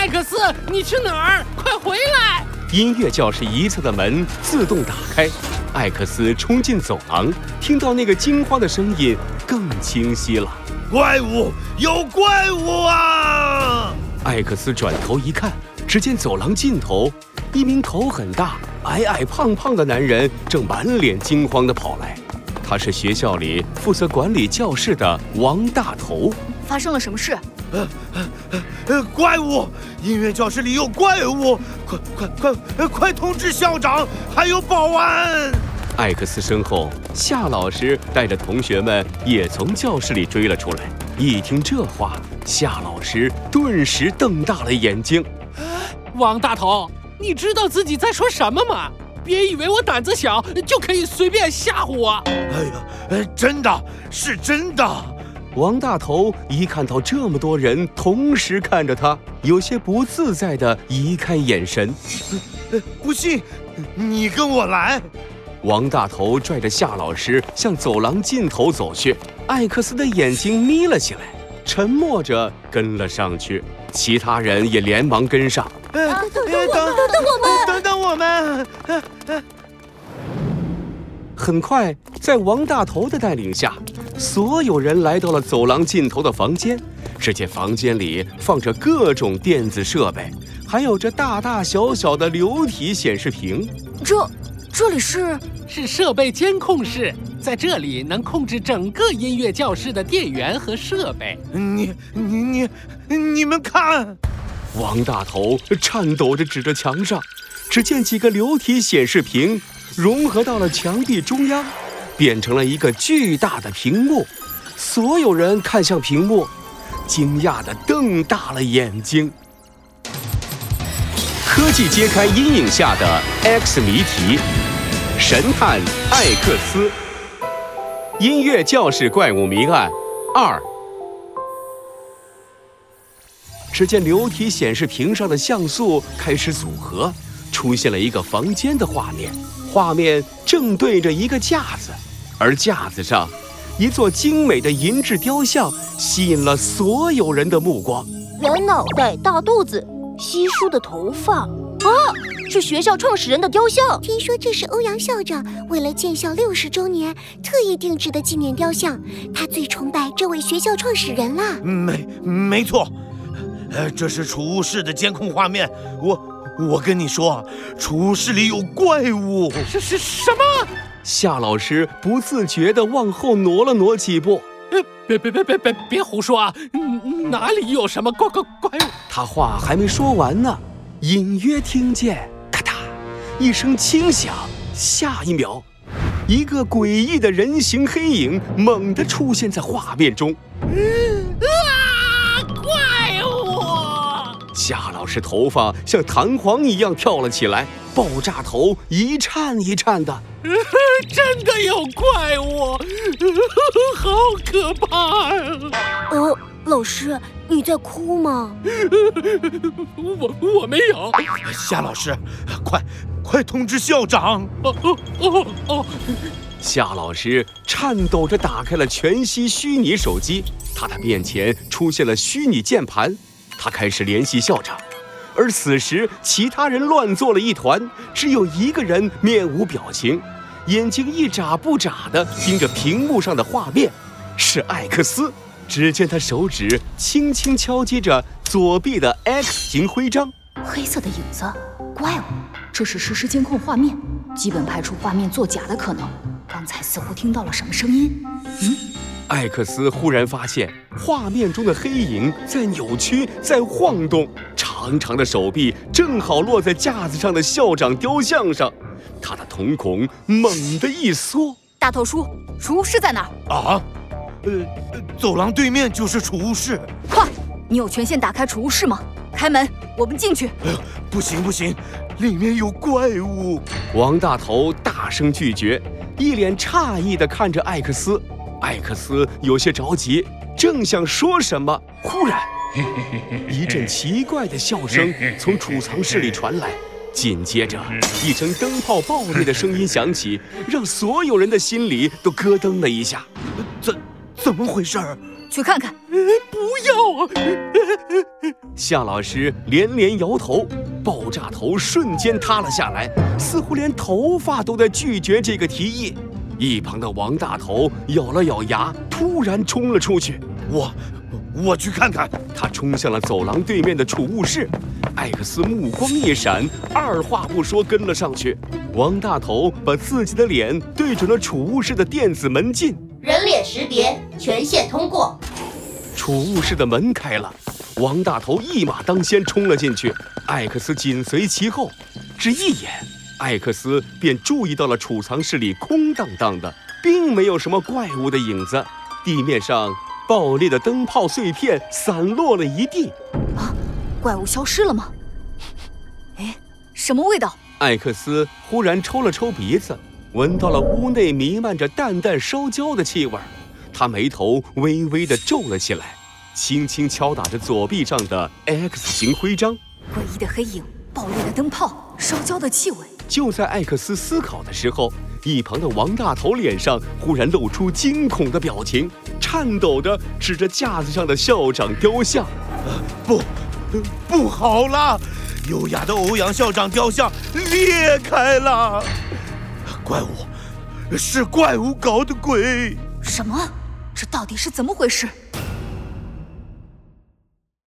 艾克斯，你去哪儿？快回来！音乐教室一侧的门自动打开，艾克斯冲进走廊，听到那个惊慌的声音更清晰了。怪物，有怪物啊！艾克斯转头一看，只见走廊尽头，一名头很大、矮矮胖胖的男人正满脸惊慌地跑来。他是学校里负责管理教室的王大头。发生了什么事？呃呃呃，怪物！音乐教室里有怪物！快快快，呃快通知校长，还有保安！艾克斯身后，夏老师带着同学们也从教室里追了出来。一听这话，夏老师顿时瞪大了眼睛：“王大头，你知道自己在说什么吗？别以为我胆子小就可以随便吓唬我！”哎呀，真的是真的。王大头一看到这么多人同时看着他，有些不自在的移开眼神。不信，你跟我来。王大头拽着夏老师向走廊尽头走去。艾克斯的眼睛眯了起来，沉默着跟了上去。其他人也连忙跟上。等等我，等等我们，等等我们。很快，在王大头的带领下。所有人来到了走廊尽头的房间，只见房间里放着各种电子设备，还有着大大小小的流体显示屏。这，这里是是设备监控室，在这里能控制整个音乐教室的电源和设备。你你你你们看，王大头颤抖着指着墙上，只见几个流体显示屏融合到了墙壁中央。变成了一个巨大的屏幕，所有人看向屏幕，惊讶地瞪大了眼睛。科技揭开阴影下的 X 谜题，神探艾克斯，音乐教室怪物谜案二。只见流体显示屏上的像素开始组合，出现了一个房间的画面，画面正对着一个架子。而架子上，一座精美的银质雕像吸引了所有人的目光。圆脑袋、大肚子、稀疏的头发，啊，是学校创始人的雕像。听说这是欧阳校长为了建校六十周年特意定制的纪念雕像，他最崇拜这位学校创始人了。没，没错，呃，这是储物室的监控画面。我，我跟你说，储物室里有怪物。是是什么？夏老师不自觉地往后挪了挪几步，别别别别别别胡说啊！哪里有什么怪怪怪物？他话还没说完呢，隐约听见咔嗒一声轻响，下一秒，一个诡异的人形黑影猛地出现在画面中。啊！夏老师头发像弹簧一样跳了起来，爆炸头一颤一颤的。真的有怪物，好可怕呀！呃，老师，你在哭吗？我我没有。夏老师，快快通知校长！哦哦哦哦！夏老师颤抖着打开了全息虚拟手机，他的面前出现了虚拟键盘，他开始联系校长。而此时，其他人乱作了一团，只有一个人面无表情，眼睛一眨不眨地盯着屏幕上的画面，是艾克斯。只见他手指轻轻敲击着左臂的 X 型徽章。黑色的影子，怪物，这是实时监控画面，基本排除画面作假的可能。刚才似乎听到了什么声音？嗯，艾克斯忽然发现画面中的黑影在扭曲，在晃动。长长的手臂正好落在架子上的校长雕像上，他的瞳孔猛地一缩。大头叔，储物室在哪儿？啊，呃，走廊对面就是储物室。快，你有权限打开储物室吗？开门，我们进去。不行不行，里面有怪物。王大头大声拒绝，一脸诧异地看着艾克斯。艾克斯有些着急，正想说什么，忽然。一阵奇怪的笑声从储藏室里传来，紧接着一声灯泡爆裂的声音响起，让所有人的心里都咯噔了一下。怎怎么回事儿？去看看。不要啊！夏老师连连摇头，爆炸头瞬间塌了下来，似乎连头发都在拒绝这个提议。一旁的王大头咬了咬牙，突然冲了出去。我，我去看看。他冲向了走廊对面的储物室。艾克斯目光一闪，二话不说跟了上去。王大头把自己的脸对准了储物室的电子门禁，人脸识别权限通过。储物室的门开了，王大头一马当先冲了进去，艾克斯紧随其后。只一眼，艾克斯便注意到了储藏室里空荡荡的，并没有什么怪物的影子。地面上爆裂的灯泡碎片散落了一地。啊，怪物消失了吗？哎，什么味道？艾克斯忽然抽了抽鼻子，闻到了屋内弥漫着淡淡烧焦的气味他眉头微微的皱了起来，轻轻敲打着左臂上的 X 型徽章。诡异的黑影，爆裂的灯泡，烧焦的气味。就在艾克斯思考的时候，一旁的王大头脸上忽然露出惊恐的表情，颤抖着指着架子上的校长雕像：“ 不，不好了！优雅的欧阳校长雕像裂开了！怪物，是怪物搞的鬼！什么？这到底是怎么回事？